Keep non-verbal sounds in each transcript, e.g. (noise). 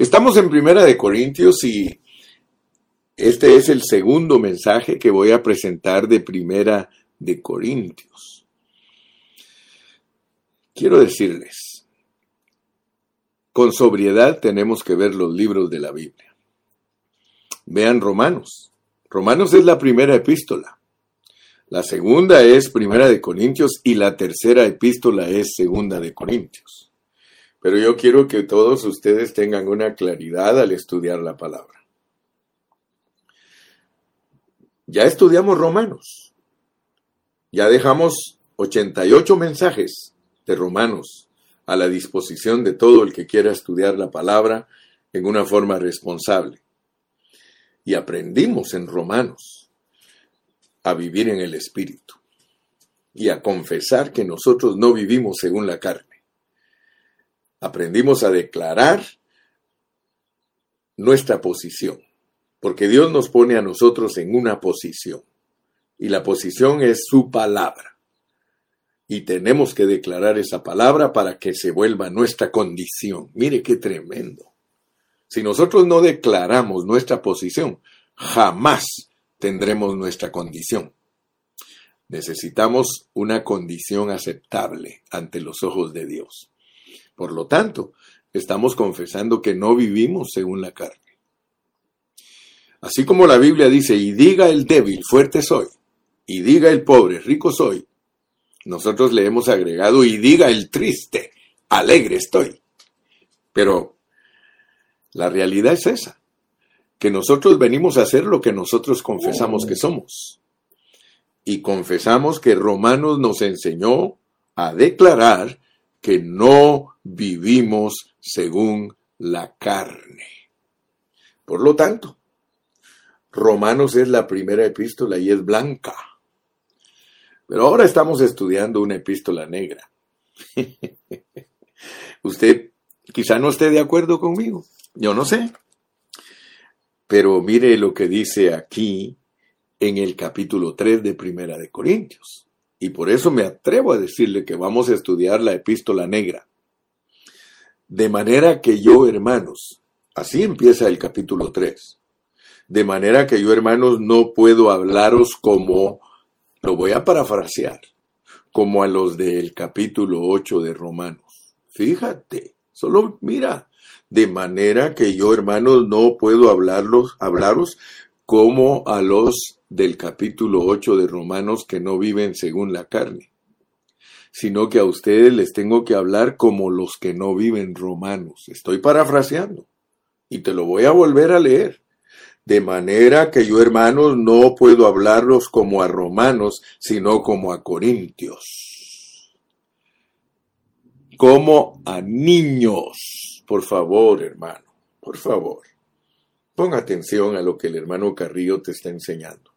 Estamos en Primera de Corintios y este es el segundo mensaje que voy a presentar de Primera de Corintios. Quiero decirles, con sobriedad tenemos que ver los libros de la Biblia. Vean Romanos. Romanos es la primera epístola. La segunda es Primera de Corintios y la tercera epístola es Segunda de Corintios. Pero yo quiero que todos ustedes tengan una claridad al estudiar la palabra. Ya estudiamos Romanos. Ya dejamos 88 mensajes de Romanos a la disposición de todo el que quiera estudiar la palabra en una forma responsable. Y aprendimos en Romanos a vivir en el Espíritu y a confesar que nosotros no vivimos según la carne aprendimos a declarar nuestra posición, porque Dios nos pone a nosotros en una posición, y la posición es su palabra. Y tenemos que declarar esa palabra para que se vuelva nuestra condición. Mire qué tremendo. Si nosotros no declaramos nuestra posición, jamás tendremos nuestra condición. Necesitamos una condición aceptable ante los ojos de Dios. Por lo tanto, estamos confesando que no vivimos según la carne. Así como la Biblia dice, y diga el débil, fuerte soy, y diga el pobre, rico soy, nosotros le hemos agregado, y diga el triste, alegre estoy. Pero la realidad es esa, que nosotros venimos a hacer lo que nosotros confesamos que somos. Y confesamos que Romanos nos enseñó a declarar que no vivimos según la carne. Por lo tanto, Romanos es la primera epístola y es blanca. Pero ahora estamos estudiando una epístola negra. (laughs) Usted quizá no esté de acuerdo conmigo, yo no sé. Pero mire lo que dice aquí en el capítulo 3 de Primera de Corintios. Y por eso me atrevo a decirle que vamos a estudiar la epístola negra. De manera que yo, hermanos, así empieza el capítulo 3. De manera que yo, hermanos, no puedo hablaros como, lo voy a parafrasear, como a los del capítulo 8 de Romanos. Fíjate, solo mira, de manera que yo, hermanos, no puedo hablarlos, hablaros como a los del capítulo 8 de Romanos que no viven según la carne, sino que a ustedes les tengo que hablar como los que no viven romanos. Estoy parafraseando y te lo voy a volver a leer. De manera que yo, hermanos, no puedo hablarlos como a romanos, sino como a corintios. Como a niños. Por favor, hermano, por favor. Ponga atención a lo que el hermano Carrillo te está enseñando.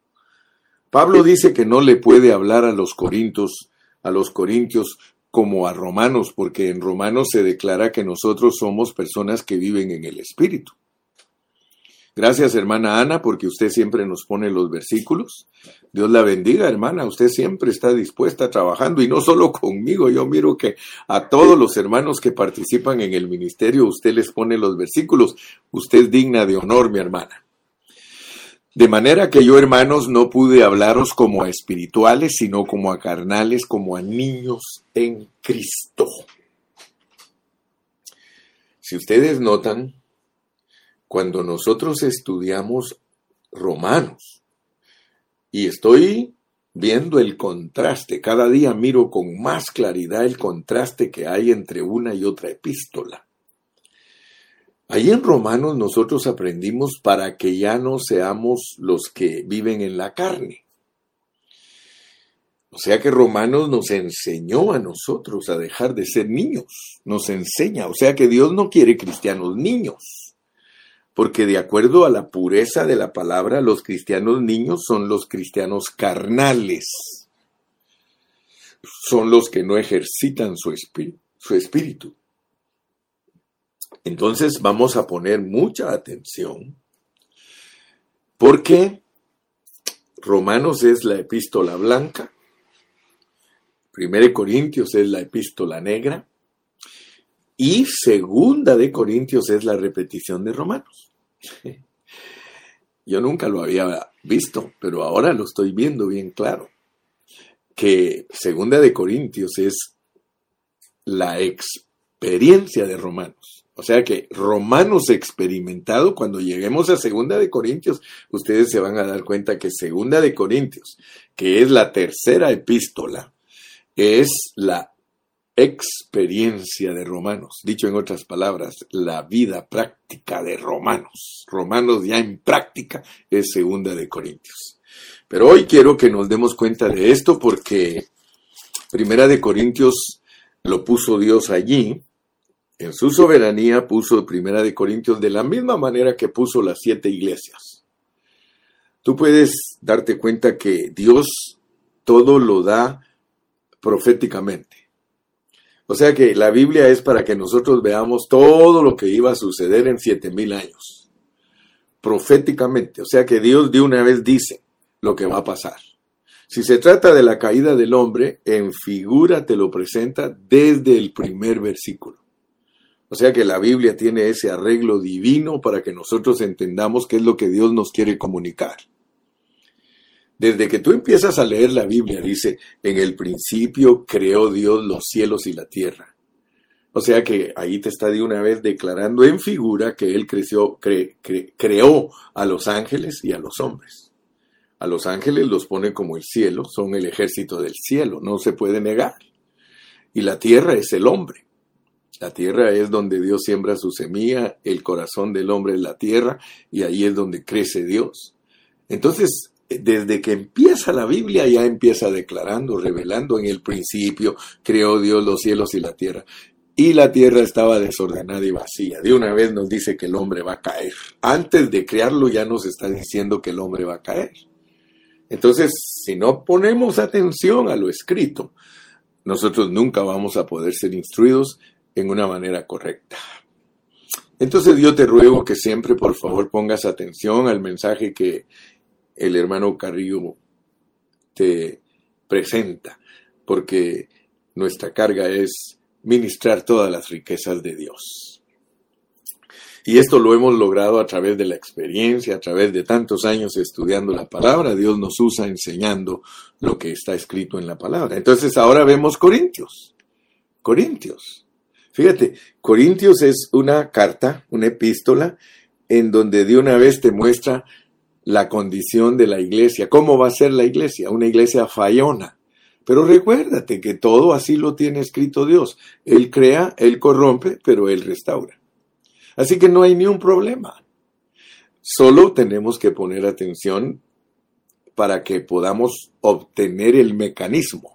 Pablo dice que no le puede hablar a los corintios, a los corintios como a romanos, porque en romanos se declara que nosotros somos personas que viven en el espíritu. Gracias, hermana Ana, porque usted siempre nos pone los versículos. Dios la bendiga, hermana. Usted siempre está dispuesta trabajando y no solo conmigo. Yo miro que a todos los hermanos que participan en el ministerio, usted les pone los versículos. Usted es digna de honor, mi hermana. De manera que yo, hermanos, no pude hablaros como a espirituales, sino como a carnales, como a niños en Cristo. Si ustedes notan, cuando nosotros estudiamos Romanos, y estoy viendo el contraste, cada día miro con más claridad el contraste que hay entre una y otra epístola. Ahí en Romanos nosotros aprendimos para que ya no seamos los que viven en la carne. O sea que Romanos nos enseñó a nosotros a dejar de ser niños, nos enseña, o sea que Dios no quiere cristianos niños, porque de acuerdo a la pureza de la palabra, los cristianos niños son los cristianos carnales, son los que no ejercitan su. Su espíritu. Entonces vamos a poner mucha atención porque Romanos es la epístola blanca, 1 Corintios es la epístola negra Y segunda de Corintios es la repetición de Romanos. (laughs) Yo nunca lo había visto, pero ahora lo estoy viendo bien claro. Que segunda de Corintios es la experiencia de Romanos. O sea que Romanos experimentado, cuando lleguemos a Segunda de Corintios, ustedes se van a dar cuenta que Segunda de Corintios, que es la tercera epístola, es la experiencia de Romanos. Dicho en otras palabras, la vida práctica de Romanos. Romanos ya en práctica es Segunda de Corintios. Pero hoy quiero que nos demos cuenta de esto porque Primera de Corintios lo puso Dios allí en su soberanía puso Primera de Corintios de la misma manera que puso las siete iglesias. Tú puedes darte cuenta que Dios todo lo da proféticamente. O sea que la Biblia es para que nosotros veamos todo lo que iba a suceder en siete mil años. Proféticamente. O sea que Dios de una vez dice lo que va a pasar. Si se trata de la caída del hombre, en figura te lo presenta desde el primer versículo. O sea que la Biblia tiene ese arreglo divino para que nosotros entendamos qué es lo que Dios nos quiere comunicar. Desde que tú empiezas a leer la Biblia, dice, en el principio creó Dios los cielos y la tierra. O sea que ahí te está de una vez declarando en figura que Él creció, creó a los ángeles y a los hombres. A los ángeles los pone como el cielo, son el ejército del cielo, no se puede negar. Y la tierra es el hombre. La tierra es donde Dios siembra su semilla, el corazón del hombre es la tierra y ahí es donde crece Dios. Entonces, desde que empieza la Biblia ya empieza declarando, revelando en el principio, creó Dios los cielos y la tierra. Y la tierra estaba desordenada y vacía. De una vez nos dice que el hombre va a caer. Antes de crearlo ya nos está diciendo que el hombre va a caer. Entonces, si no ponemos atención a lo escrito, nosotros nunca vamos a poder ser instruidos en una manera correcta. Entonces yo te ruego que siempre por favor pongas atención al mensaje que el hermano Carrillo te presenta, porque nuestra carga es ministrar todas las riquezas de Dios. Y esto lo hemos logrado a través de la experiencia, a través de tantos años estudiando la palabra. Dios nos usa enseñando lo que está escrito en la palabra. Entonces ahora vemos Corintios. Corintios. Fíjate, Corintios es una carta, una epístola, en donde de una vez te muestra la condición de la iglesia, cómo va a ser la iglesia, una iglesia fallona. Pero recuérdate que todo así lo tiene escrito Dios. Él crea, Él corrompe, pero Él restaura. Así que no hay ni un problema. Solo tenemos que poner atención para que podamos obtener el mecanismo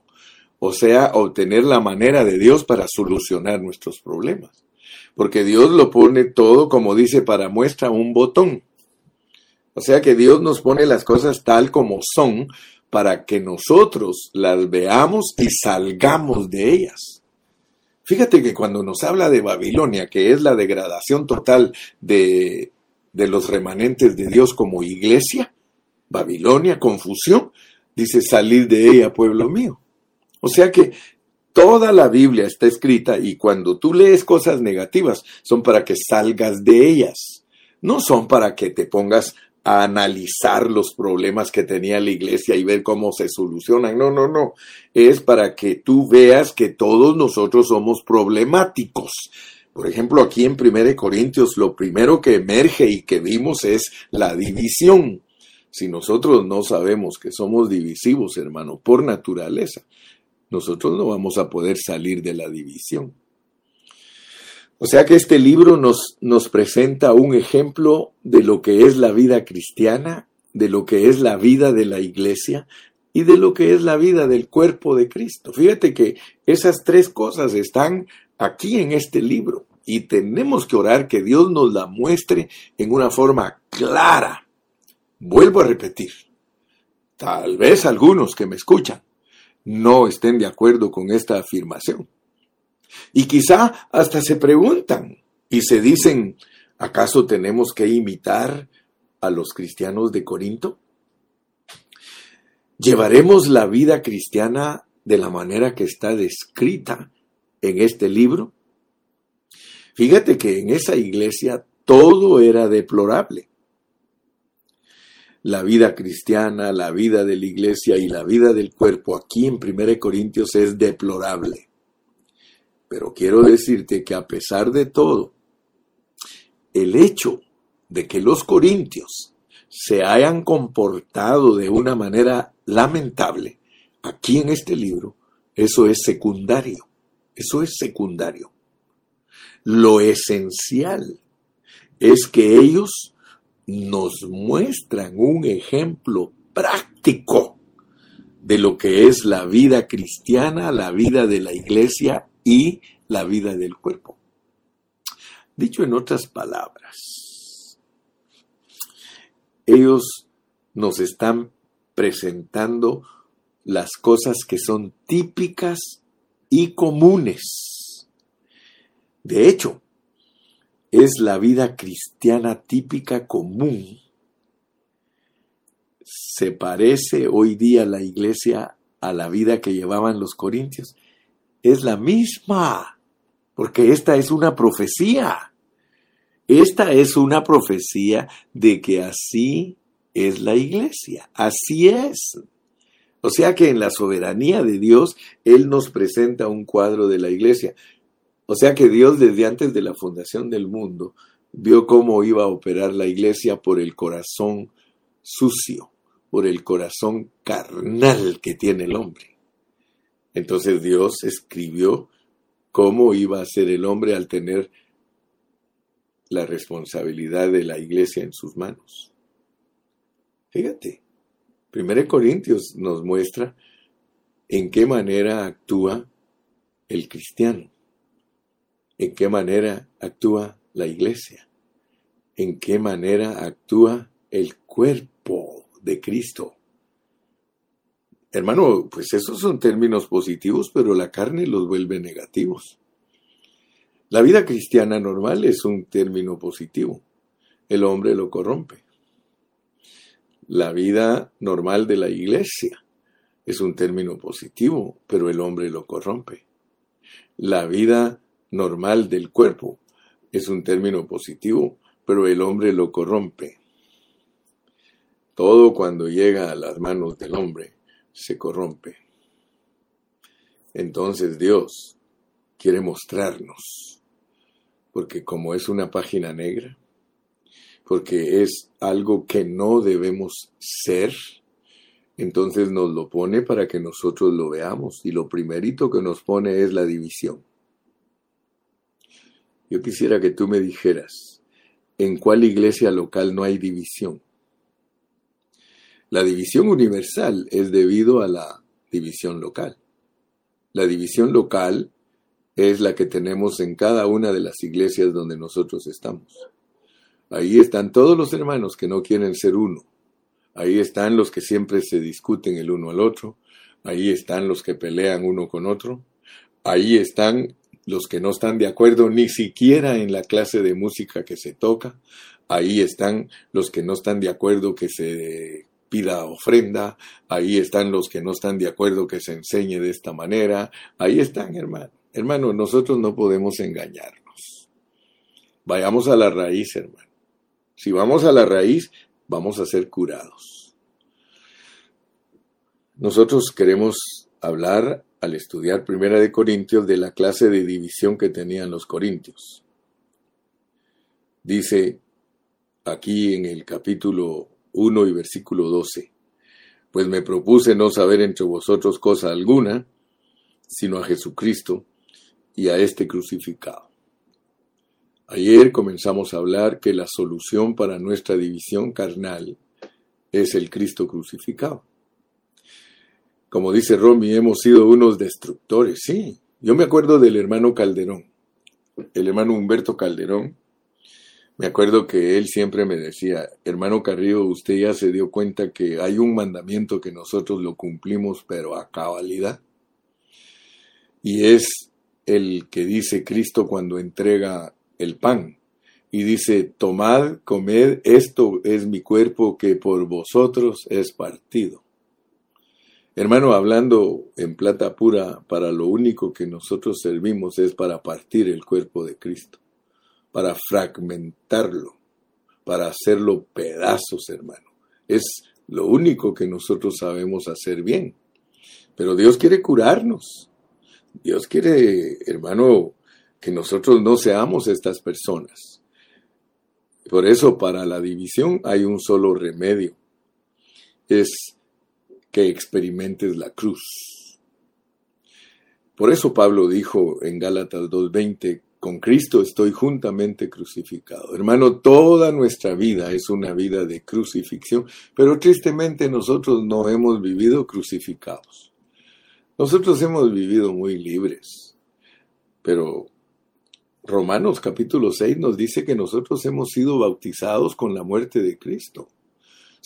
o sea, obtener la manera de Dios para solucionar nuestros problemas. Porque Dios lo pone todo, como dice, para muestra un botón. O sea que Dios nos pone las cosas tal como son para que nosotros las veamos y salgamos de ellas. Fíjate que cuando nos habla de Babilonia, que es la degradación total de, de los remanentes de Dios como iglesia, Babilonia, confusión, dice salir de ella, pueblo mío. O sea que toda la Biblia está escrita y cuando tú lees cosas negativas son para que salgas de ellas, no son para que te pongas a analizar los problemas que tenía la iglesia y ver cómo se solucionan. No, no, no. Es para que tú veas que todos nosotros somos problemáticos. Por ejemplo, aquí en 1 Corintios lo primero que emerge y que vimos es la división. Si nosotros no sabemos que somos divisivos, hermano, por naturaleza, nosotros no vamos a poder salir de la división. O sea que este libro nos, nos presenta un ejemplo de lo que es la vida cristiana, de lo que es la vida de la iglesia y de lo que es la vida del cuerpo de Cristo. Fíjate que esas tres cosas están aquí en este libro y tenemos que orar que Dios nos la muestre en una forma clara. Vuelvo a repetir, tal vez algunos que me escuchan no estén de acuerdo con esta afirmación. Y quizá hasta se preguntan y se dicen, ¿acaso tenemos que imitar a los cristianos de Corinto? ¿Llevaremos la vida cristiana de la manera que está descrita en este libro? Fíjate que en esa iglesia todo era deplorable. La vida cristiana, la vida de la iglesia y la vida del cuerpo aquí en 1 Corintios es deplorable. Pero quiero decirte que a pesar de todo, el hecho de que los corintios se hayan comportado de una manera lamentable aquí en este libro, eso es secundario. Eso es secundario. Lo esencial es que ellos nos muestran un ejemplo práctico de lo que es la vida cristiana, la vida de la iglesia y la vida del cuerpo. Dicho en otras palabras, ellos nos están presentando las cosas que son típicas y comunes. De hecho, es la vida cristiana típica común. Se parece hoy día la iglesia a la vida que llevaban los corintios. Es la misma, porque esta es una profecía. Esta es una profecía de que así es la iglesia, así es. O sea que en la soberanía de Dios, Él nos presenta un cuadro de la iglesia. O sea que Dios desde antes de la fundación del mundo vio cómo iba a operar la iglesia por el corazón sucio, por el corazón carnal que tiene el hombre. Entonces Dios escribió cómo iba a ser el hombre al tener la responsabilidad de la iglesia en sus manos. Fíjate, 1 Corintios nos muestra en qué manera actúa el cristiano, en qué manera actúa la iglesia, en qué manera actúa el cuerpo de Cristo. Hermano, pues esos son términos positivos, pero la carne los vuelve negativos. La vida cristiana normal es un término positivo. El hombre lo corrompe. La vida normal de la iglesia es un término positivo, pero el hombre lo corrompe. La vida normal del cuerpo es un término positivo, pero el hombre lo corrompe. Todo cuando llega a las manos del hombre se corrompe. Entonces Dios quiere mostrarnos, porque como es una página negra, porque es algo que no debemos ser, entonces nos lo pone para que nosotros lo veamos. Y lo primerito que nos pone es la división. Yo quisiera que tú me dijeras, ¿en cuál iglesia local no hay división? La división universal es debido a la división local. La división local es la que tenemos en cada una de las iglesias donde nosotros estamos. Ahí están todos los hermanos que no quieren ser uno. Ahí están los que siempre se discuten el uno al otro. Ahí están los que pelean uno con otro. Ahí están los que no están de acuerdo ni siquiera en la clase de música que se toca. Ahí están los que no están de acuerdo que se pida ofrenda. Ahí están los que no están de acuerdo que se enseñe de esta manera. Ahí están, hermano. Hermano, nosotros no podemos engañarnos. Vayamos a la raíz, hermano. Si vamos a la raíz, vamos a ser curados. Nosotros queremos hablar al estudiar Primera de Corintios de la clase de división que tenían los corintios. Dice aquí en el capítulo 1 y versículo 12, pues me propuse no saber entre vosotros cosa alguna, sino a Jesucristo y a este crucificado. Ayer comenzamos a hablar que la solución para nuestra división carnal es el Cristo crucificado. Como dice Romy, hemos sido unos destructores, sí. Yo me acuerdo del hermano Calderón, el hermano Humberto Calderón. Me acuerdo que él siempre me decía, hermano Carrillo, usted ya se dio cuenta que hay un mandamiento que nosotros lo cumplimos, pero a cabalidad. Y es el que dice Cristo cuando entrega el pan. Y dice, tomad, comed, esto es mi cuerpo que por vosotros es partido. Hermano, hablando en plata pura, para lo único que nosotros servimos es para partir el cuerpo de Cristo. para fragmentarlo, para hacerlo pedazos, hermano. Es lo único que nosotros sabemos hacer bien. Pero Dios quiere curarnos. Dios quiere, hermano, que nosotros no seamos estas personas. Por eso para la división hay un solo remedio. Es que experimentes la cruz. Por eso Pablo dijo en Gálatas 2.20, con Cristo estoy juntamente crucificado. Hermano, toda nuestra vida es una vida de crucifixión, pero tristemente nosotros no hemos vivido crucificados. Nosotros hemos vivido muy libres, pero Romanos capítulo 6 nos dice que nosotros hemos sido bautizados con la muerte de Cristo.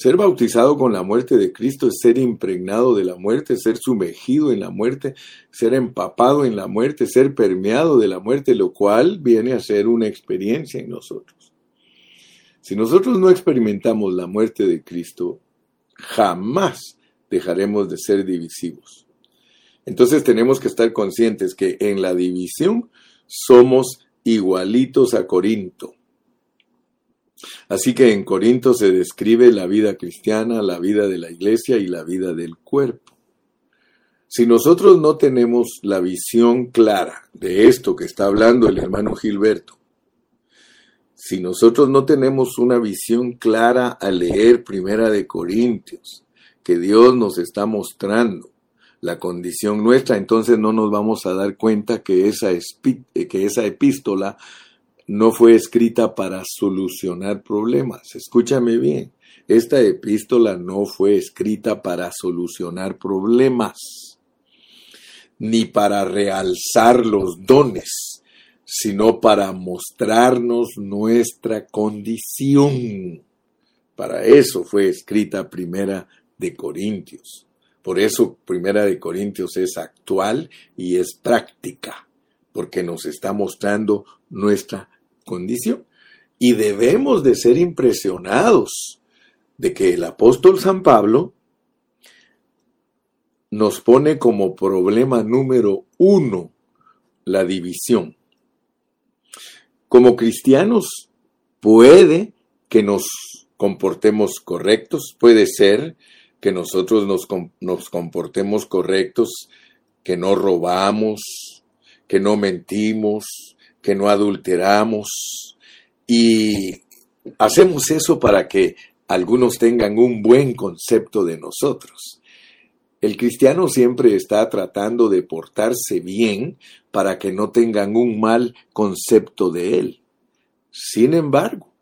Ser bautizado con la muerte de Cristo es ser impregnado de la muerte, ser sumergido en la muerte, ser empapado en la muerte, ser permeado de la muerte, lo cual viene a ser una experiencia en nosotros. Si nosotros no experimentamos la muerte de Cristo, jamás dejaremos de ser divisivos. Entonces tenemos que estar conscientes que en la división somos igualitos a Corinto. Así que en Corinto se describe la vida cristiana, la vida de la iglesia y la vida del cuerpo. Si nosotros no tenemos la visión clara de esto que está hablando el hermano Gilberto, si nosotros no tenemos una visión clara al leer Primera de Corintios, que Dios nos está mostrando la condición nuestra, entonces no nos vamos a dar cuenta que esa, que esa epístola no fue escrita para solucionar problemas. Escúchame bien, esta epístola no fue escrita para solucionar problemas, ni para realzar los dones, sino para mostrarnos nuestra condición. Para eso fue escrita primera de Corintios. Por eso primera de Corintios es actual y es práctica, porque nos está mostrando nuestra condición. Y debemos de ser impresionados de que el apóstol San Pablo nos pone como problema número uno la división. Como cristianos puede que nos comportemos correctos, puede ser que nosotros nos, nos comportemos correctos, que no robamos, que no mentimos, que no adulteramos y hacemos eso para que algunos tengan un buen concepto de nosotros. El cristiano siempre está tratando de portarse bien para que no tengan un mal concepto de él. Sin embargo,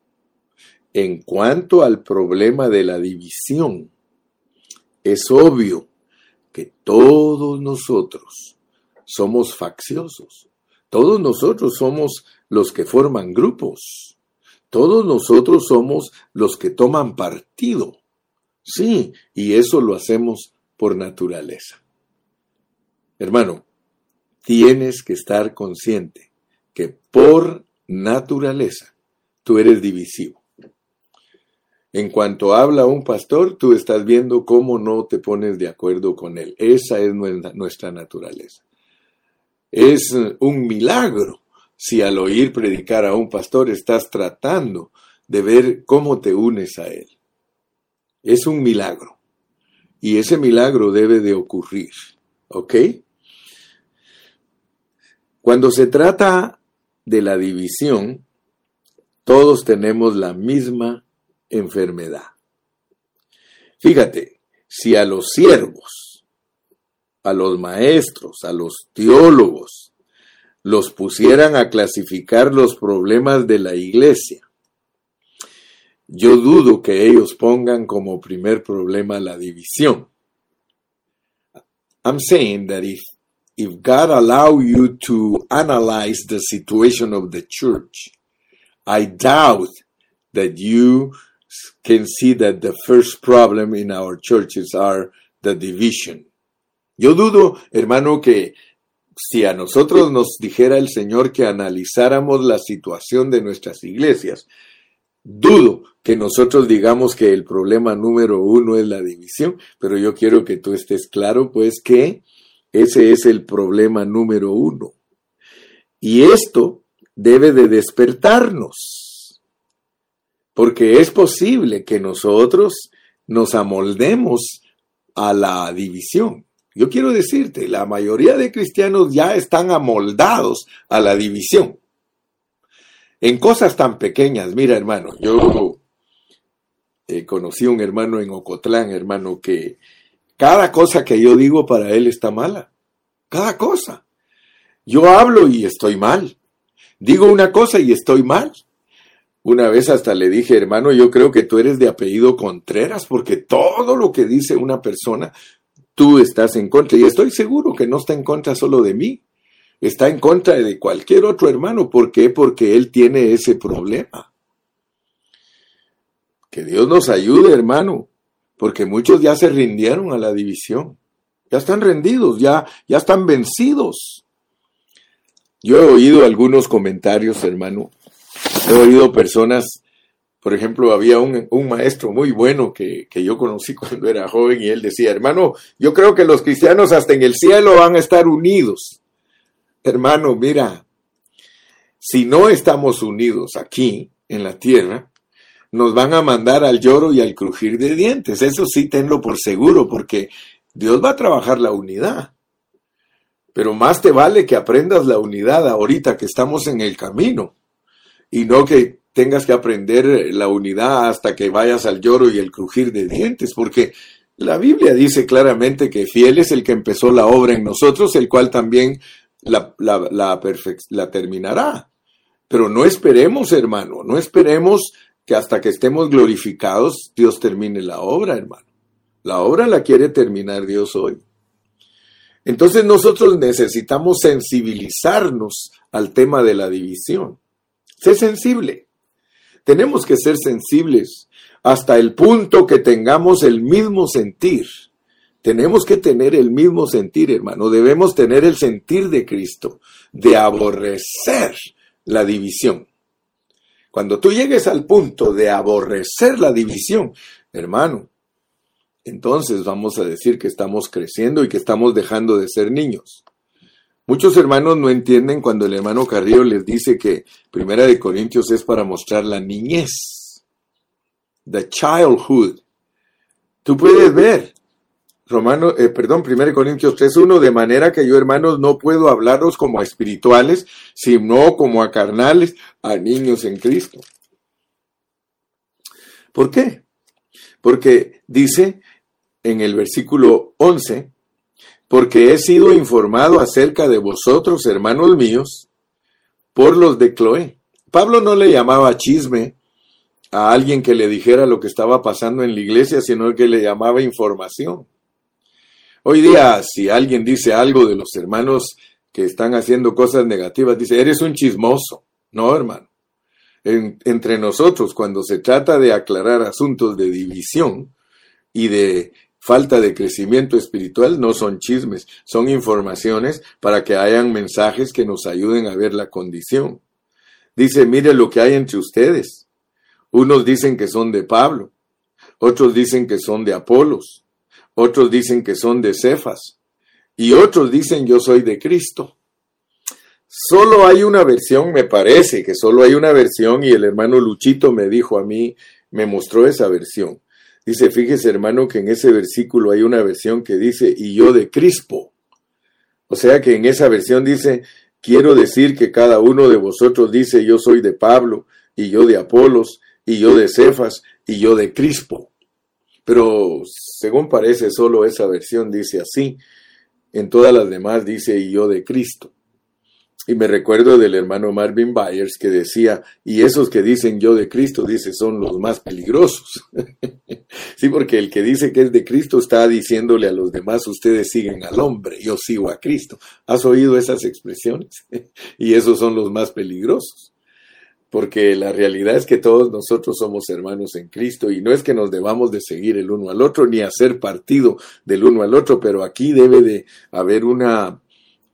en cuanto al problema de la división, es obvio que todos nosotros somos facciosos. Todos nosotros somos los que forman grupos. Todos nosotros somos los que toman partido. Sí, y eso lo hacemos por naturaleza. Hermano, tienes que estar consciente que por naturaleza tú eres divisivo. En cuanto habla un pastor, tú estás viendo cómo no te pones de acuerdo con él. Esa es nuestra naturaleza. Es un milagro si al oír predicar a un pastor estás tratando de ver cómo te unes a él. Es un milagro. Y ese milagro debe de ocurrir. ¿Ok? Cuando se trata de la división, todos tenemos la misma enfermedad. Fíjate, si a los siervos a los maestros, a los teólogos, los pusieran a clasificar los problemas de la iglesia. Yo dudo que ellos pongan como primer problema la división. I'm saying that if, if God allow you to analyze the situation of the church, I doubt that you can see that the first problem in our churches are the division. Yo dudo, hermano, que si a nosotros nos dijera el Señor que analizáramos la situación de nuestras iglesias, dudo que nosotros digamos que el problema número uno es la división, pero yo quiero que tú estés claro, pues que ese es el problema número uno. Y esto debe de despertarnos, porque es posible que nosotros nos amoldemos a la división. Yo quiero decirte, la mayoría de cristianos ya están amoldados a la división. En cosas tan pequeñas, mira hermano, yo eh, conocí a un hermano en Ocotlán, hermano, que cada cosa que yo digo para él está mala. Cada cosa. Yo hablo y estoy mal. Digo una cosa y estoy mal. Una vez hasta le dije, hermano, yo creo que tú eres de apellido Contreras, porque todo lo que dice una persona, tú estás en contra. Y estoy seguro que no está en contra solo de mí, está en contra de cualquier otro hermano. ¿Por qué? Porque él tiene ese problema. Que Dios nos ayude, hermano, porque muchos ya se rindieron a la división. Ya están rendidos, ya, ya están vencidos. Yo he oído algunos comentarios, hermano. He oído personas, por ejemplo, había un, maestro muy bueno que, que, yo conocí (laughs) cuando era joven y él decía, hermano, yo creo que los cristianos hasta en el cielo van a estar unidos. Hermano, mira, si no estamos unidos aquí, en la tierra, nos van a mandar al lloro y al crujir de dientes. Eso sí, tenlo por seguro, porque Dios va a trabajar la unidad. Pero más te vale que aprendas la unidad ahorita que estamos en el camino y no que tengas que aprender la unidad hasta que vayas al lloro y el crujir de dientes, porque la Biblia dice claramente que fiel es el que empezó la obra en nosotros, el cual también la, terminará. Pero no esperemos, hermano, no esperemos que hasta que estemos glorificados Dios termine la obra, hermano. La obra la quiere terminar Dios hoy. Entonces nosotros necesitamos sensibilizarnos al tema de la división. Sé sensible. Tenemos que ser sensibles hasta el punto que tengamos el mismo sentir. Tenemos que tener el mismo sentir, hermano. Debemos tener el sentir de Cristo, de aborrecer la división. Cuando tú llegues al punto de aborrecer la división, hermano, entonces vamos a decir que estamos creciendo y que estamos dejando de ser niños. Muchos hermanos no entienden cuando el hermano Carrillo les dice que Primera de Corintios es para mostrar la niñez, the childhood. Tú puedes ver, Romano, eh, perdón, 1 Corintios 3.1, de manera que yo, hermanos, no puedo hablaros como a espirituales, sino como a carnales, a niños en Cristo. ¿Por qué? Porque dice en el versículo 11, porque he sido informado acerca de vosotros, hermanos míos, por los de Cloé. Pablo no le llamaba chisme a alguien que le dijera lo que estaba pasando en la iglesia, sino que le llamaba información. Hoy día, si alguien dice algo de los hermanos que están haciendo cosas negativas, dice, eres un chismoso. No, hermano. entre nosotros, cuando se trata de aclarar asuntos de división y de falta de crecimiento espiritual no son chismes, son informaciones para que hayan mensajes que nos ayuden a ver la condición. Dice, mire lo que hay entre ustedes. Unos dicen que son de Pablo, otros dicen que son de Apolos, otros dicen que son de Cefas, y otros dicen yo soy de Cristo. Solo hay una versión, me parece que solo hay una versión, y el hermano Luchito me dijo a mí, me mostró esa versión. Dice, fíjese hermano que en ese versículo hay una versión que dice, y yo de Crispo. O sea que en esa versión dice, quiero decir que cada uno de vosotros dice, yo soy de Pablo, y yo de Apolos, y yo de Cefas, y yo de Crispo. Pero según parece, solo esa versión dice así. En todas las demás dice, y yo de Cristo. Y me recuerdo del hermano Marvin Byers que decía, y esos que dicen yo de Cristo, dice, son los más peligrosos. (laughs) sí, porque el que dice que es de Cristo está diciéndole a los demás, ustedes siguen al hombre, yo sigo a Cristo. ¿Has oído esas expresiones? (laughs) y esos son los más peligrosos. Porque la realidad es que todos nosotros somos hermanos en Cristo y no es que nos debamos de seguir el uno al otro ni hacer partido del uno al otro, pero aquí debe de haber una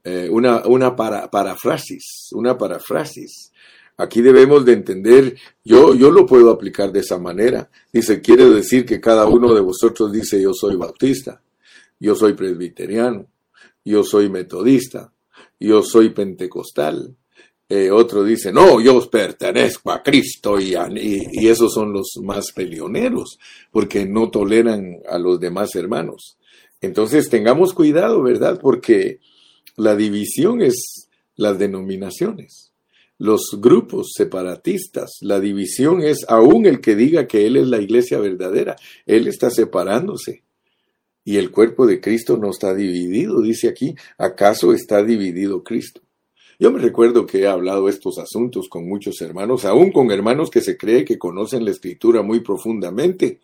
eh, una, una para, parafrasis, una parafrasis. Aquí debemos de entender, yo, yo lo puedo aplicar de esa manera. Dice, quiere decir que cada uno de vosotros dice, yo soy bautista, yo soy presbiteriano, yo soy metodista, yo soy pentecostal, Eh, otro dice, no, yo pertenezco a Cristo y, y, esos son los más peleoneros, porque no toleran a los demás hermanos. Entonces tengamos cuidado, ¿verdad? Porque la división es las denominaciones, los grupos separatistas, la división es aún el que diga que Él es la iglesia verdadera, Él está separándose. Y el cuerpo de Cristo no está dividido, dice aquí, ¿acaso está dividido Cristo? Yo me recuerdo que he hablado estos asuntos con muchos hermanos, aún con hermanos que se cree que conocen la escritura muy profundamente.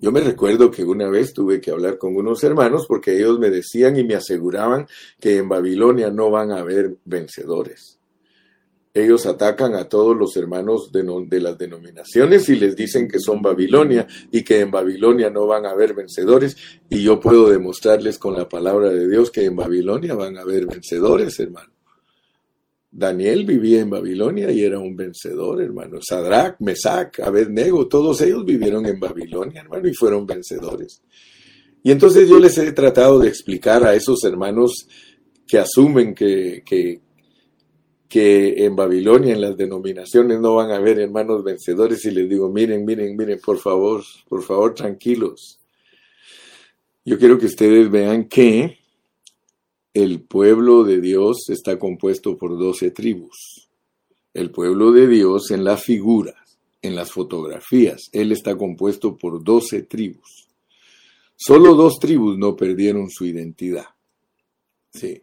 Yo me recuerdo que una vez tuve que hablar con unos hermanos porque ellos me decían y me aseguraban que en Babilonia no van a haber vencedores. Ellos atacan a todos los hermanos de, de, las denominaciones y les dicen que son Babilonia y que en Babilonia no van a haber vencedores. Y yo puedo demostrarles con la palabra de Dios que en Babilonia van a haber vencedores, hermano. Daniel vivía en Babilonia y era un vencedor, hermano. Sadrach, Mesach, Abednego, todos ellos vivieron en Babilonia, hermano, y fueron vencedores. Y entonces yo les he tratado de explicar a esos hermanos que asumen que, que, que en Babilonia, en las denominaciones, no van a haber hermanos vencedores, y les digo, miren, miren, miren, por favor, por favor, tranquilos. Yo quiero que ustedes vean que el pueblo de Dios está compuesto por doce tribus. El pueblo de Dios en la figura, en las fotografías, él está compuesto por doce tribus. Solo dos tribus no perdieron su identidad. Sí,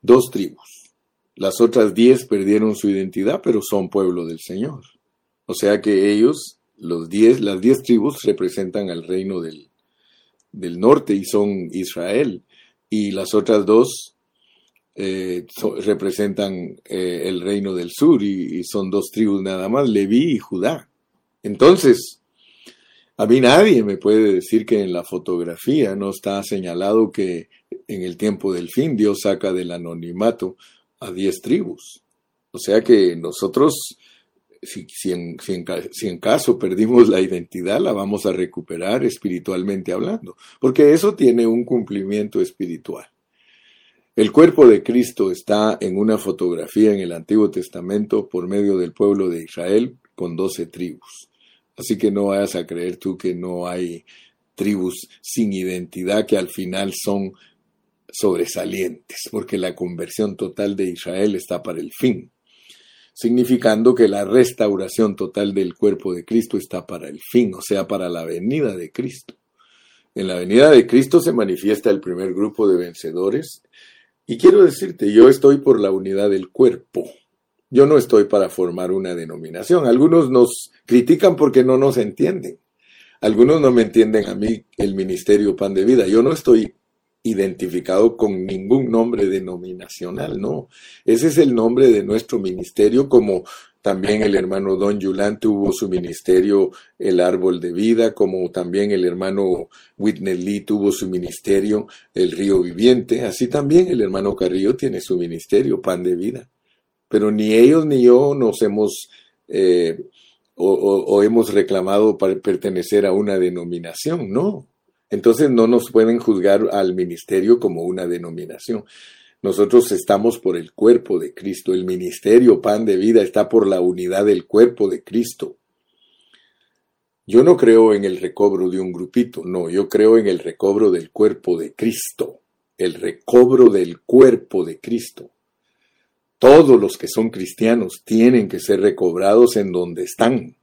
dos tribus. Las otras diez perdieron su identidad, pero son pueblo del Señor. O sea que ellos, los diez, las diez tribus representan al reino del, del norte y son Israel y las otras dos eh, representan eh, el reino del sur y, son dos tribus nada más, Leví y Judá. Entonces, a mí nadie me puede decir que en la fotografía no está señalado que en el tiempo del fin Dios saca del anonimato a diez tribus. O sea que nosotros, si, en caso perdimos la identidad, la vamos a recuperar espiritualmente hablando, porque eso tiene un cumplimiento espiritual. El cuerpo de Cristo está en una fotografía en el Antiguo Testamento por medio del pueblo de Israel con doce tribus. Así que no vayas a creer tú que no hay tribus sin identidad que al final son sobresalientes, porque la conversión total de Israel está para el fin, significando que la restauración total del cuerpo de Cristo está para el fin, o sea, para la venida de Cristo. En la venida de Cristo se manifiesta el primer grupo de vencedores, y quiero decirte, yo estoy por la unidad del cuerpo. Yo no estoy para formar una denominación. Algunos nos critican porque no nos entienden. Algunos no me entienden a mí el ministerio Pan de Vida. Yo no estoy identificado con ningún nombre denominacional, no. Ese es el nombre de nuestro ministerio como también el hermano Don Yulán tuvo su ministerio El Árbol de Vida, como también el hermano Whitney Lee tuvo su ministerio El Río Viviente. Así también el hermano Carrillo tiene su ministerio Pan de Vida. Pero ni ellos ni yo nos hemos eh, o, hemos reclamado para pertenecer a una denominación, no. Entonces no nos pueden juzgar al ministerio como una denominación. Nosotros estamos por el cuerpo de Cristo. El ministerio pan de vida está por la unidad del cuerpo de Cristo. Yo no creo en el recobro de un grupito, no, yo creo en el recobro del cuerpo de Cristo, el recobro del cuerpo de Cristo. Todos los que son cristianos tienen que ser recobrados en donde están.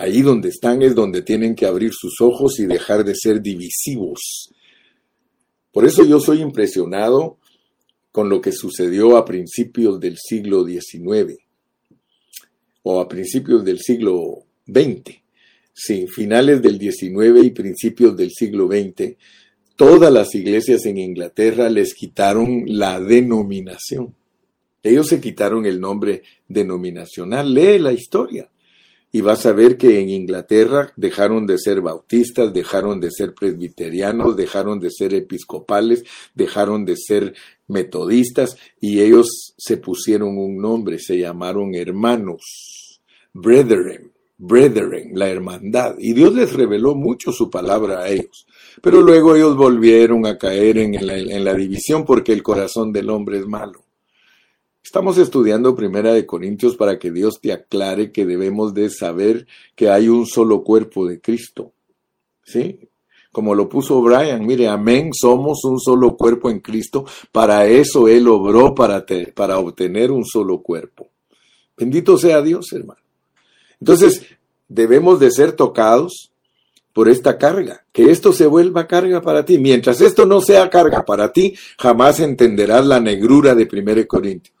Ahí donde están es donde tienen que abrir sus ojos y dejar de ser divisivos. Por eso yo soy impresionado con lo que sucedió a principios del siglo XIX o a principios del siglo XX. Sí, finales del XIX y principios del siglo XX, todas las iglesias en Inglaterra les quitaron la denominación. Ellos se quitaron el nombre denominacional. Lee la historia y vas a ver que en Inglaterra dejaron de ser bautistas, dejaron de ser presbiterianos, dejaron de ser episcopales, dejaron de ser metodistas y ellos se pusieron un nombre, se llamaron hermanos, brethren, brethren, la hermandad. Y Dios les reveló mucho su palabra a ellos. Pero luego ellos volvieron a caer en la, en la división porque el corazón del hombre es malo Estamos estudiando Primera de Corintios para que Dios te aclare que debemos de saber que hay un solo cuerpo de Cristo. ¿Sí? Como lo puso Brian, mire, amén, somos un solo cuerpo en Cristo, para eso Él obró para, para obtener un solo cuerpo. Bendito sea Dios, hermano. Entonces, debemos de ser tocados por esta carga, que esto se vuelva carga para ti. Mientras esto no sea carga para ti, jamás entenderás la negrura de 1 Corintios.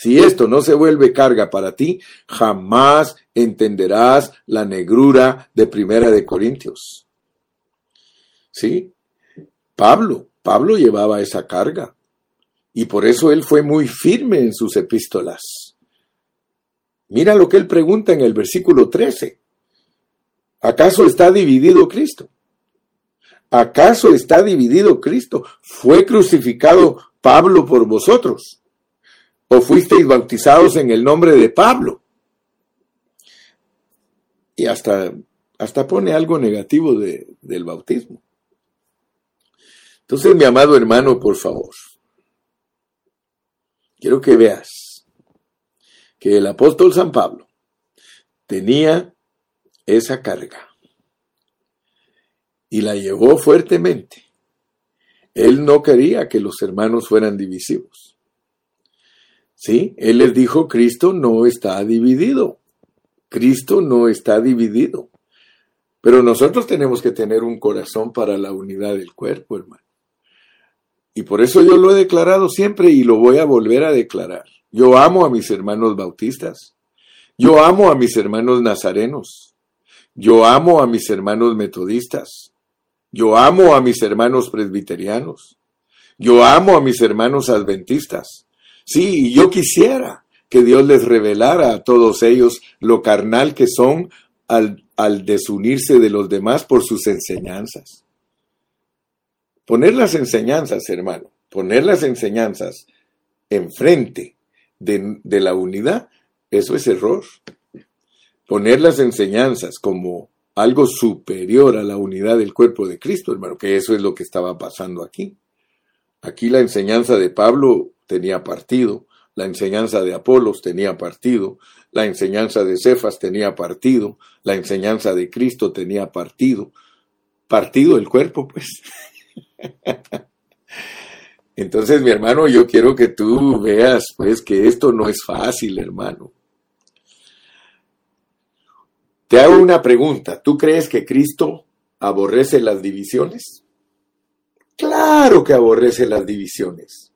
Si esto no se vuelve carga para ti, jamás entenderás la negrura de Primera de Corintios. ¿Sí? Pablo, Pablo llevaba esa carga. Y por eso él fue muy firme en sus epístolas. Mira lo que él pregunta en el versículo 13. ¿Acaso está dividido Cristo? ¿Acaso está dividido Cristo? ¿Fue crucificado Pablo por vosotros? O fuisteis bautizados en el nombre de Pablo. Y hasta, hasta pone algo negativo del bautismo. Entonces, mi amado hermano, por favor, quiero que veas que el apóstol San Pablo tenía esa carga y la llevó fuertemente. Él no quería que los hermanos fueran divisivos. ¿Sí? Él les dijo, Cristo no está dividido. Cristo no está dividido. Pero nosotros tenemos que tener un corazón para la unidad del cuerpo, hermano. Y por eso yo lo he declarado siempre y lo voy a volver a declarar. Yo amo a mis hermanos bautistas. Yo amo a mis hermanos nazarenos. Yo amo a mis hermanos metodistas. Yo amo a mis hermanos presbiterianos. Yo amo a mis hermanos adventistas. Sí, yo quisiera que Dios les revelara a todos ellos lo carnal que son al, desunirse de los demás por sus enseñanzas. Poner las enseñanzas, hermano, poner las enseñanzas enfrente de la unidad, eso es error. Poner las enseñanzas como algo superior a la unidad del cuerpo de Cristo, hermano, que eso es lo que estaba pasando aquí. Aquí la enseñanza de Pablo tenía partido, la enseñanza de Apolos tenía partido, la enseñanza de Cefas tenía partido, la enseñanza de Cristo tenía partido. Partido el cuerpo, pues. (laughs) Entonces, mi hermano, yo quiero que tú veas, pues, que esto no es fácil, hermano. Te hago una pregunta. ¿Tú crees que Cristo aborrece las divisiones? Claro que aborrece las divisiones.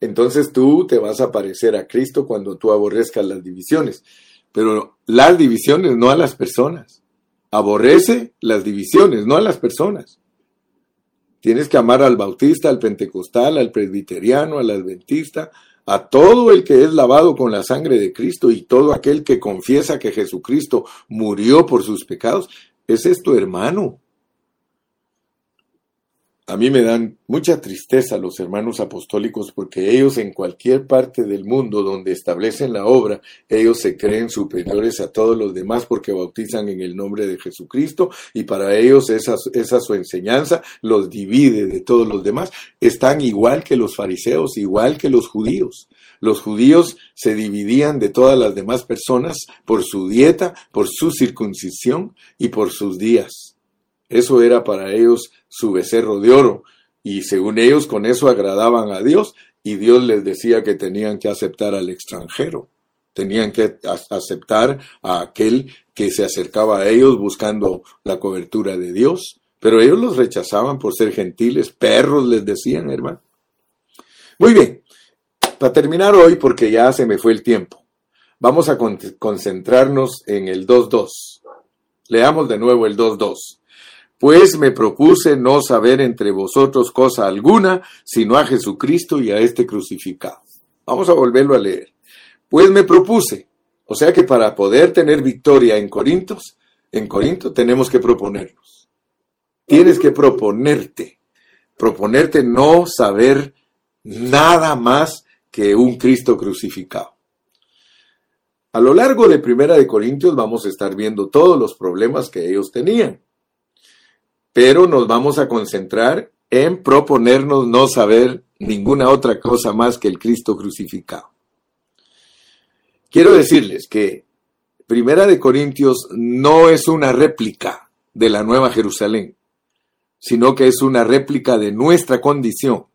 Entonces tú te vas a parecer a Cristo cuando tú aborrezcas las divisiones, pero las divisiones, no a las personas. Aborrece las divisiones, no a las personas. Tienes que amar al bautista, al pentecostal, al presbiteriano, al adventista, a todo el que es lavado con la sangre de Cristo y todo aquel que confiesa que Jesucristo murió por sus pecados. Ese es tu hermano. A mí me dan mucha tristeza los hermanos apostólicos porque ellos en cualquier parte del mundo donde establecen la obra, ellos se creen superiores a todos los demás porque bautizan en el nombre de Jesucristo y para ellos esa, esa su enseñanza los divide de todos los demás. Están igual que los fariseos, igual que los judíos. Los judíos se dividían de todas las demás personas por su dieta, por su circuncisión y por sus días. Eso era para ellos su becerro de oro, y según ellos con eso agradaban a Dios, y Dios les decía que tenían que aceptar al extranjero, tenían que aceptar a aquel que se acercaba a ellos buscando la cobertura de Dios, pero ellos los rechazaban por ser gentiles, perros les decían, hermano. Muy bien, para terminar hoy, porque ya se me fue el tiempo, vamos a concentrarnos en el 2.2. Leamos de nuevo el 2.2 pues me propuse no saber entre vosotros cosa alguna, sino a Jesucristo y a este crucificado. Vamos a volverlo a leer. Pues me propuse. O sea que para poder tener victoria en Corintios, en Corinto tenemos que proponernos. Tienes que proponerte. Proponerte no saber nada más que un Cristo crucificado. A lo largo de Primera de Corintios vamos a estar viendo todos los problemas que ellos tenían pero nos vamos a concentrar en proponernos no saber ninguna otra cosa más que el Cristo crucificado. Quiero decirles que Primera de Corintios no es una réplica de la Nueva Jerusalén, sino que es una réplica de nuestra condición.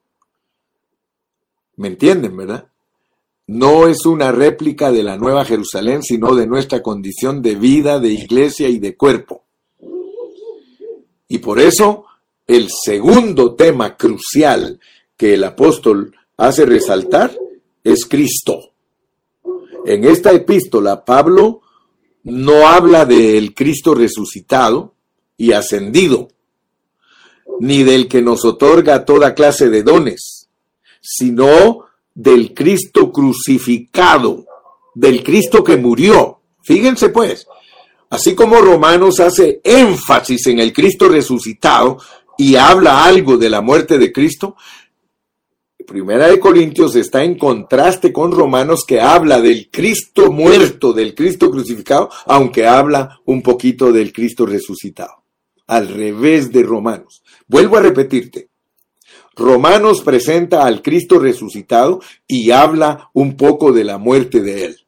¿Me entienden, verdad? No es una réplica de la Nueva Jerusalén, sino de nuestra condición de vida, de iglesia y de cuerpo. Y por eso el segundo tema crucial que el apóstol hace resaltar es Cristo. En esta epístola, Pablo no habla del Cristo resucitado y ascendido, ni del que nos otorga toda clase de dones, sino del Cristo crucificado, del Cristo que murió. Fíjense pues, así como Romanos hace énfasis en el Cristo resucitado y habla algo de la muerte de Cristo, Primera de Corintios está en contraste con Romanos que habla del Cristo muerto, del Cristo crucificado, aunque habla un poquito del Cristo resucitado. Al revés de Romanos. Vuelvo a repetirte. Romanos presenta al Cristo resucitado y habla un poco de la muerte de él.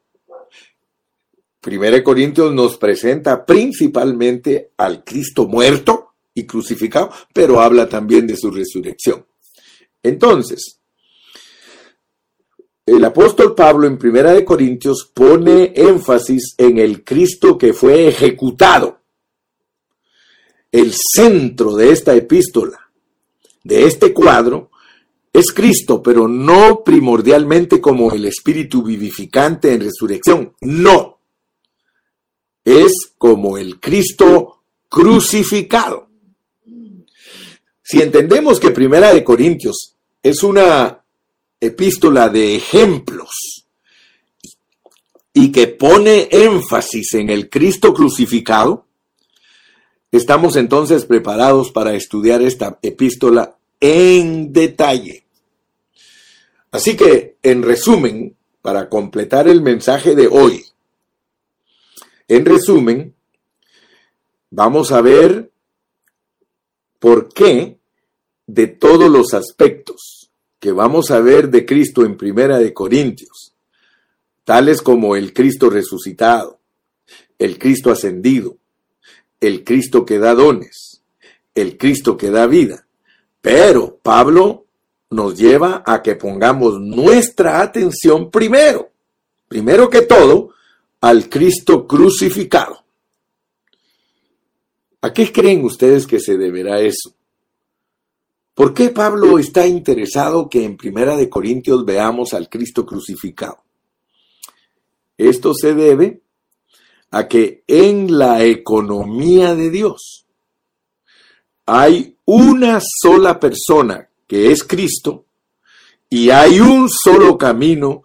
Primera de Corintios nos presenta principalmente al Cristo muerto y crucificado, pero habla también de su resurrección. Entonces, el apóstol Pablo en Primera de Corintios pone énfasis en el Cristo que fue ejecutado. El centro de esta epístola, de este cuadro, es Cristo, pero no primordialmente como el Espíritu vivificante en resurrección. No. Es como el Cristo crucificado. Si entendemos que Primera de Corintios es una epístola de ejemplos y que pone énfasis en el Cristo crucificado, estamos entonces preparados para estudiar esta epístola en detalle. Así que, en resumen, para completar el mensaje de hoy, en resumen, vamos a ver por qué de todos los aspectos que vamos a ver de Cristo en Primera de Corintios, tales como el Cristo resucitado, el Cristo ascendido, el Cristo que da dones, el Cristo que da vida. Pero Pablo nos lleva a que pongamos nuestra atención primero, primero que todo, al Cristo crucificado. ¿A qué creen ustedes que se deberá eso? ¿Por qué Pablo está interesado que en Primera de Corintios veamos al Cristo crucificado? Esto se debe a que en la economía de Dios hay una sola persona que es Cristo y hay un solo camino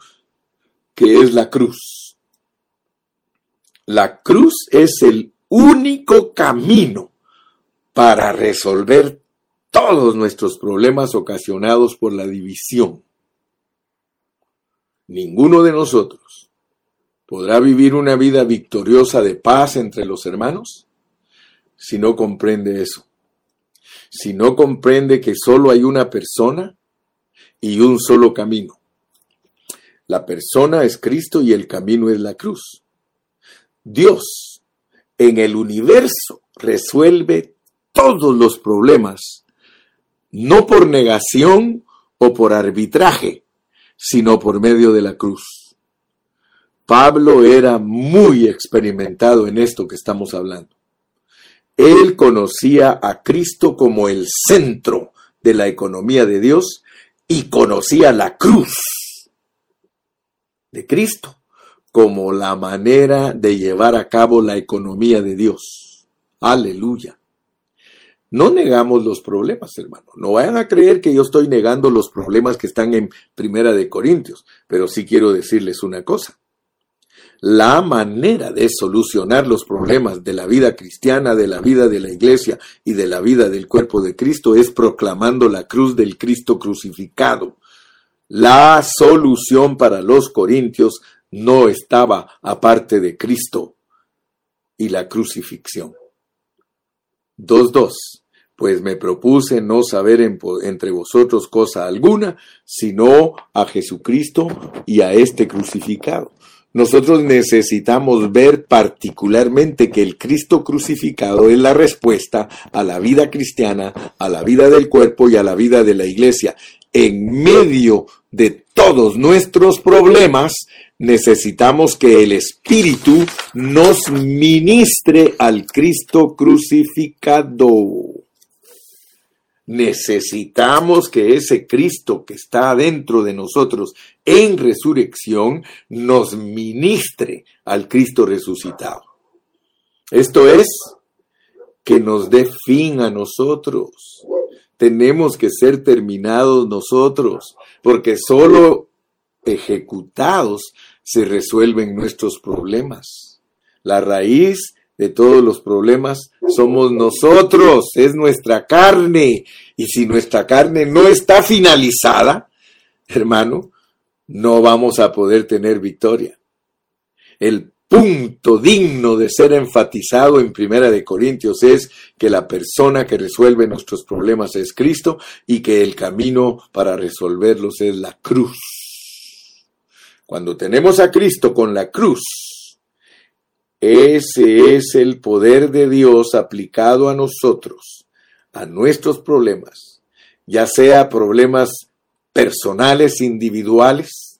que es la cruz. La cruz es el único camino para resolver todos nuestros problemas ocasionados por la división. Ninguno de nosotros podrá vivir una vida victoriosa de paz entre los hermanos si no comprende eso. Si no comprende que solo hay una persona y un solo camino. La persona es Cristo y el camino es la cruz. Dios en el universo resuelve todos los problemas no por negación o por arbitraje, sino por medio de la cruz. Pablo era muy experimentado en esto que estamos hablando. Él conocía a Cristo como el centro de la economía de Dios y conocía la cruz de Cristo como la manera de llevar a cabo la economía de Dios. Aleluya. No negamos los problemas, hermano. No vayan a creer que yo estoy negando los problemas que están en Primera de Corintios, pero sí quiero decirles una cosa. La manera de solucionar los problemas de la vida cristiana, de la vida de la iglesia y de la vida del cuerpo de Cristo es proclamando la cruz del Cristo crucificado. La solución para los corintios no estaba aparte de Cristo y la crucifixión. 2.2. pues me propuse no saber entre vosotros cosa alguna, sino a Jesucristo y a este crucificado. Nosotros necesitamos ver particularmente que el Cristo crucificado es la respuesta a la vida cristiana, a la vida del cuerpo y a la vida de la iglesia. En medio de todos nuestros problemas, necesitamos que el Espíritu nos ministre al Cristo crucificado. Necesitamos que ese Cristo que está dentro de nosotros en resurrección nos ministre al Cristo resucitado. Esto es que nos dé fin a nosotros. Tenemos que ser terminados nosotros, porque solo ejecutados se resuelven nuestros problemas. La raíz de todos los problemas somos nosotros, es nuestra carne. Y si nuestra carne no está finalizada, hermano, no vamos a poder tener victoria. El punto digno de ser enfatizado en Primera de Corintios es que la persona que resuelve nuestros problemas es Cristo y que el camino para resolverlos es la cruz. Cuando tenemos a Cristo con la cruz, ese es el poder de Dios aplicado a nosotros, a nuestros problemas, ya sea problemas personales, individuales,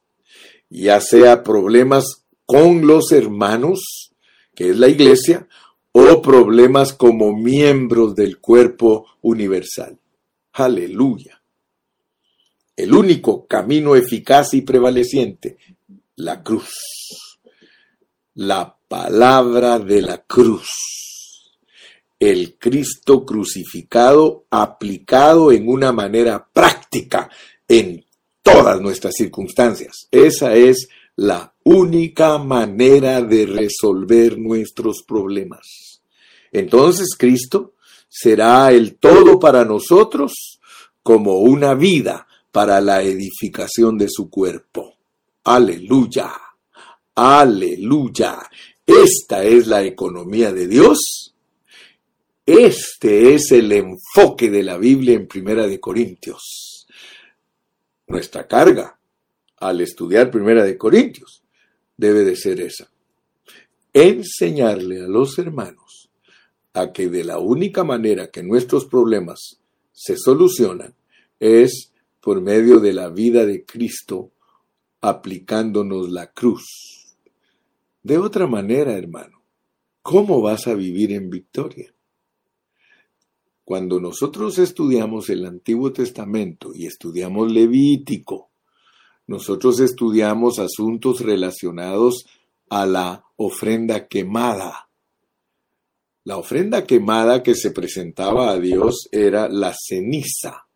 ya sea problemas con los hermanos, que es la iglesia, o problemas como miembros del cuerpo universal. Aleluya. El único camino eficaz y prevaleciente, la cruz. La palabra de la cruz. El Cristo crucificado aplicado en una manera práctica en todas nuestras circunstancias. Esa es la única manera de resolver nuestros problemas. Entonces Cristo será el todo para nosotros como una vida para la edificación de su cuerpo. Aleluya. Aleluya. Esta es la economía de Dios. Este es el enfoque de la Biblia en Primera de Corintios. Nuestra carga al estudiar Primera de Corintios debe de ser esa. Enseñarle a los hermanos a que de la única manera que nuestros problemas se solucionan es por medio de la vida de Cristo aplicándonos la cruz de otra manera, hermano, ¿cómo vas a vivir en victoria? Cuando nosotros estudiamos el Antiguo Testamento y estudiamos Levítico, nosotros estudiamos asuntos relacionados a la ofrenda quemada. La ofrenda quemada que se presentaba a Dios era la ceniza.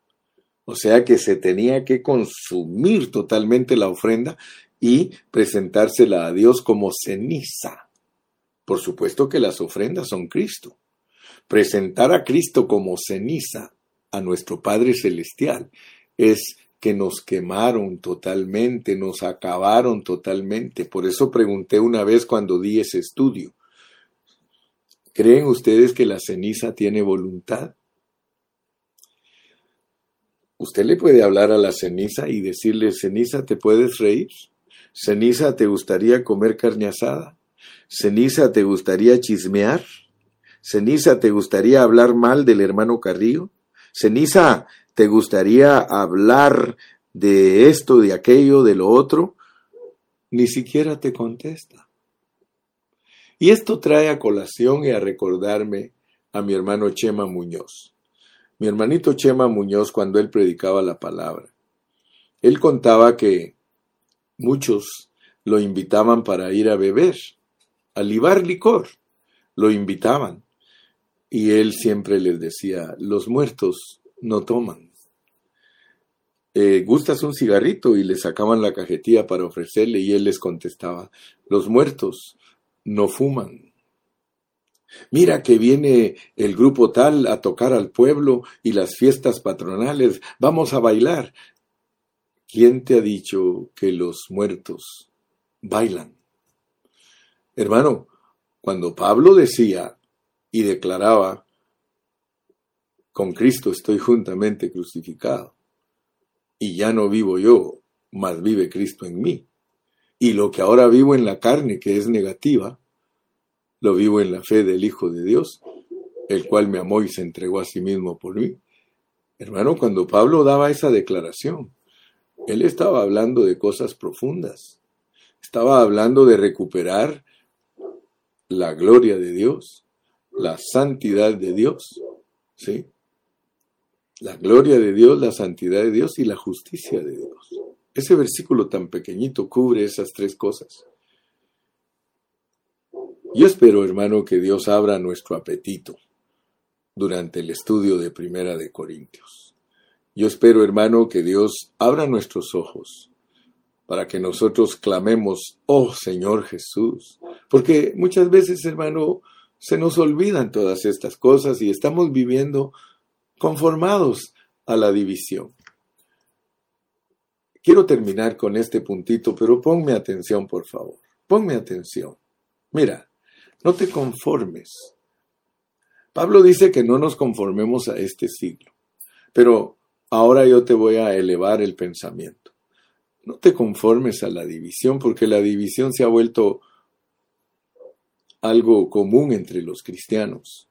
O sea que se tenía que consumir totalmente la ofrenda y presentársela a Dios como ceniza. Por supuesto que las ofrendas son Cristo. Presentar a Cristo como ceniza a nuestro Padre Celestial es que nos quemaron totalmente, nos acabaron totalmente. Por eso pregunté una vez cuando di ese estudio, ¿creen ustedes que la ceniza tiene voluntad? Usted le puede hablar a la ceniza y decirle, ceniza, ¿te puedes reír? Ceniza, ¿te gustaría comer carne asada? Ceniza, ¿te gustaría chismear? Ceniza, ¿te gustaría hablar mal del hermano Carrillo? Ceniza, ¿te gustaría hablar de esto, de aquello, de lo otro? Ni siquiera te contesta. Y esto trae a colación y a recordarme a mi hermano Chema Muñoz. Mi hermanito Chema Muñoz, cuando él predicaba la palabra, él contaba que Muchos lo invitaban para ir a beber, a libar licor. Lo invitaban. Y él siempre les decía, los muertos no toman. Eh, ¿Gustas un cigarrito? Y le sacaban la cajetilla para ofrecerle y él les contestaba, los muertos no fuman. Mira que viene el grupo tal a tocar al pueblo y las fiestas patronales, vamos a bailar. ¿Quién te ha dicho que los muertos bailan? Hermano, cuando Pablo decía y declaraba con Cristo estoy juntamente crucificado. Y ya no vivo yo, mas vive Cristo en mí. Y lo que ahora vivo en la carne, que es negativa, lo vivo en la fe del Hijo de Dios, el cual me amó y se entregó a sí mismo por mí. Hermano, cuando Pablo daba esa declaración, él estaba hablando de cosas profundas. Estaba hablando de recuperar la gloria de Dios, la santidad de Dios, ¿sí? La gloria de Dios, la santidad de Dios y la justicia de Dios. Ese versículo tan pequeñito cubre esas tres cosas. Yo espero, hermano, que Dios abra nuestro apetito durante el estudio de Primera de Corintios. Yo espero, hermano, que Dios abra nuestros ojos para que nosotros clamemos, oh Señor Jesús, porque muchas veces, hermano, se nos olvidan todas estas cosas y estamos viviendo conformados a la división. Quiero terminar con este puntito, pero ponme atención, por favor. Ponme atención. Mira, no te conformes. Pablo dice que no nos conformemos a este siglo, pero ahora yo te voy a elevar el pensamiento. No te conformes a la división, porque la división se ha vuelto algo común entre los cristianos.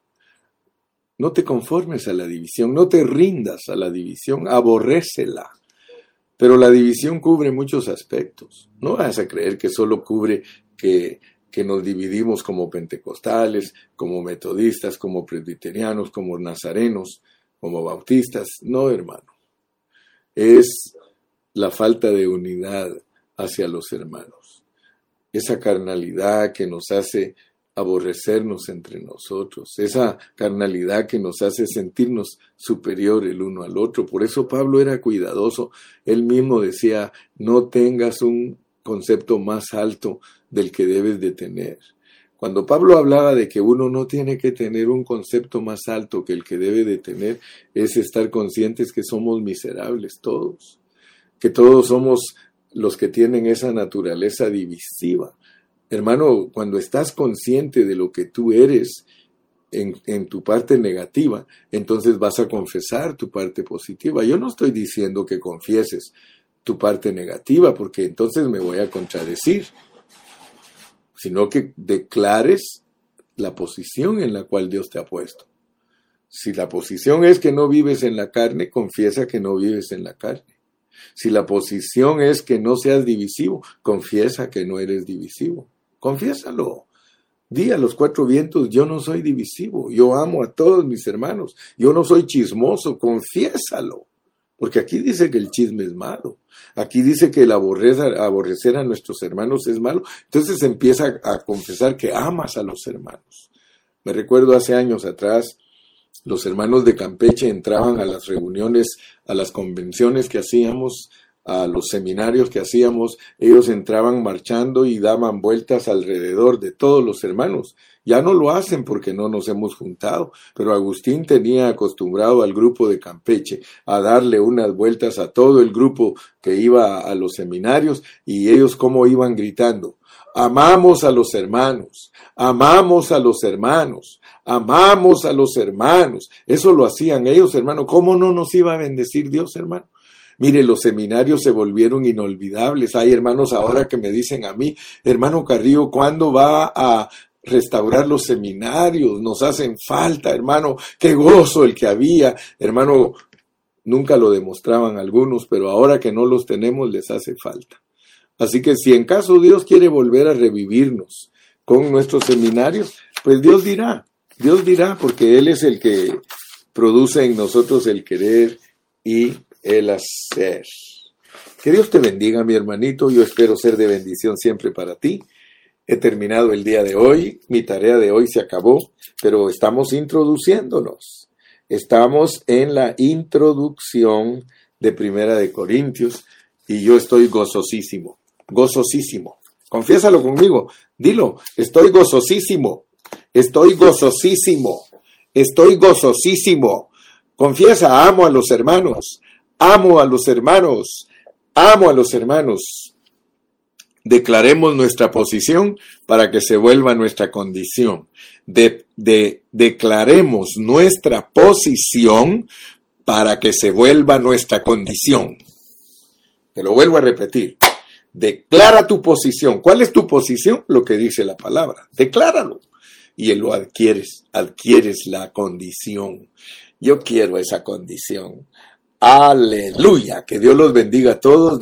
No te conformes a la división, no te rindas a la división, aborrécela. Pero la división cubre muchos aspectos. No vas a creer que solo cubre que, que nos dividimos como pentecostales, como metodistas, como presbiterianos, como nazarenos, como bautistas. No, hermano. Es la falta de unidad hacia los hermanos. Esa carnalidad que nos hace aborrecernos entre nosotros, esa carnalidad que nos hace sentirnos superior el uno al otro. Por eso Pablo era cuidadoso. Él mismo decía, no tengas un concepto más alto del que debes de tener. Cuando Pablo hablaba de que uno no tiene que tener un concepto más alto que el que debe de tener, es estar conscientes que somos miserables todos, que todos somos los que tienen esa naturaleza divisiva, Hermano, cuando estás consciente de lo que tú eres en, tu parte negativa, entonces vas a confesar tu parte positiva. Yo no estoy diciendo que confieses tu parte negativa, porque entonces me voy a contradecir, sino que declares la posición en la cual Dios te ha puesto. Si la posición es que no vives en la carne, confiesa que no vives en la carne. Si la posición es que no seas divisivo, confiesa que no eres divisivo. Confiésalo. Di a los cuatro vientos, yo no soy divisivo, yo amo a todos mis hermanos, yo no soy chismoso, confiésalo. Porque aquí dice que el chisme es malo. Aquí dice que el aborrecer, aborrecer a nuestros hermanos es malo. Entonces empieza a confesar que amas a los hermanos. Me recuerdo hace años atrás, los hermanos de Campeche entraban a las reuniones, a las convenciones que hacíamos a los seminarios que hacíamos, ellos entraban marchando y daban vueltas alrededor de todos los hermanos. Ya no lo hacen porque no nos hemos juntado, pero Agustín tenía acostumbrado al grupo de Campeche a darle unas vueltas a todo el grupo que iba a los seminarios y ellos como iban gritando, amamos a los hermanos, amamos a los hermanos, amamos a los hermanos. Eso lo hacían ellos, hermano. ¿Cómo no nos iba a bendecir Dios, hermano? Mire, los seminarios se volvieron inolvidables. Hay hermanos ahora que me dicen a mí, hermano Carrillo, ¿cuándo va a restaurar los seminarios? Nos hacen falta, hermano. Qué gozo el que había. Hermano, nunca lo demostraban algunos, pero ahora que no los tenemos les hace falta. Así que si en caso Dios quiere volver a revivirnos con nuestros seminarios, pues Dios dirá, Dios dirá, porque Él es el que produce en nosotros el querer y el hacer. Que Dios te bendiga, mi hermanito. Yo espero ser de bendición siempre para ti. He terminado el día de hoy. Mi tarea de hoy se acabó, pero estamos introduciéndonos. Estamos en la introducción de Primera de Corintios y yo estoy gozosísimo, gozosísimo. Confiésalo conmigo. Dilo, estoy gozosísimo. Estoy gozosísimo. Estoy gozosísimo. Confiesa, amo a los hermanos. Amo a los hermanos, amo a los hermanos. Declaremos nuestra posición para que se vuelva nuestra condición. de, de, declaremos nuestra posición para que se vuelva nuestra condición. Te lo vuelvo a repetir. Declara tu posición. ¿Cuál es tu posición? Lo que dice la palabra. Decláralo. Y lo adquieres, adquieres la condición. Yo quiero esa condición. Aleluya. Que Dios los bendiga a todos.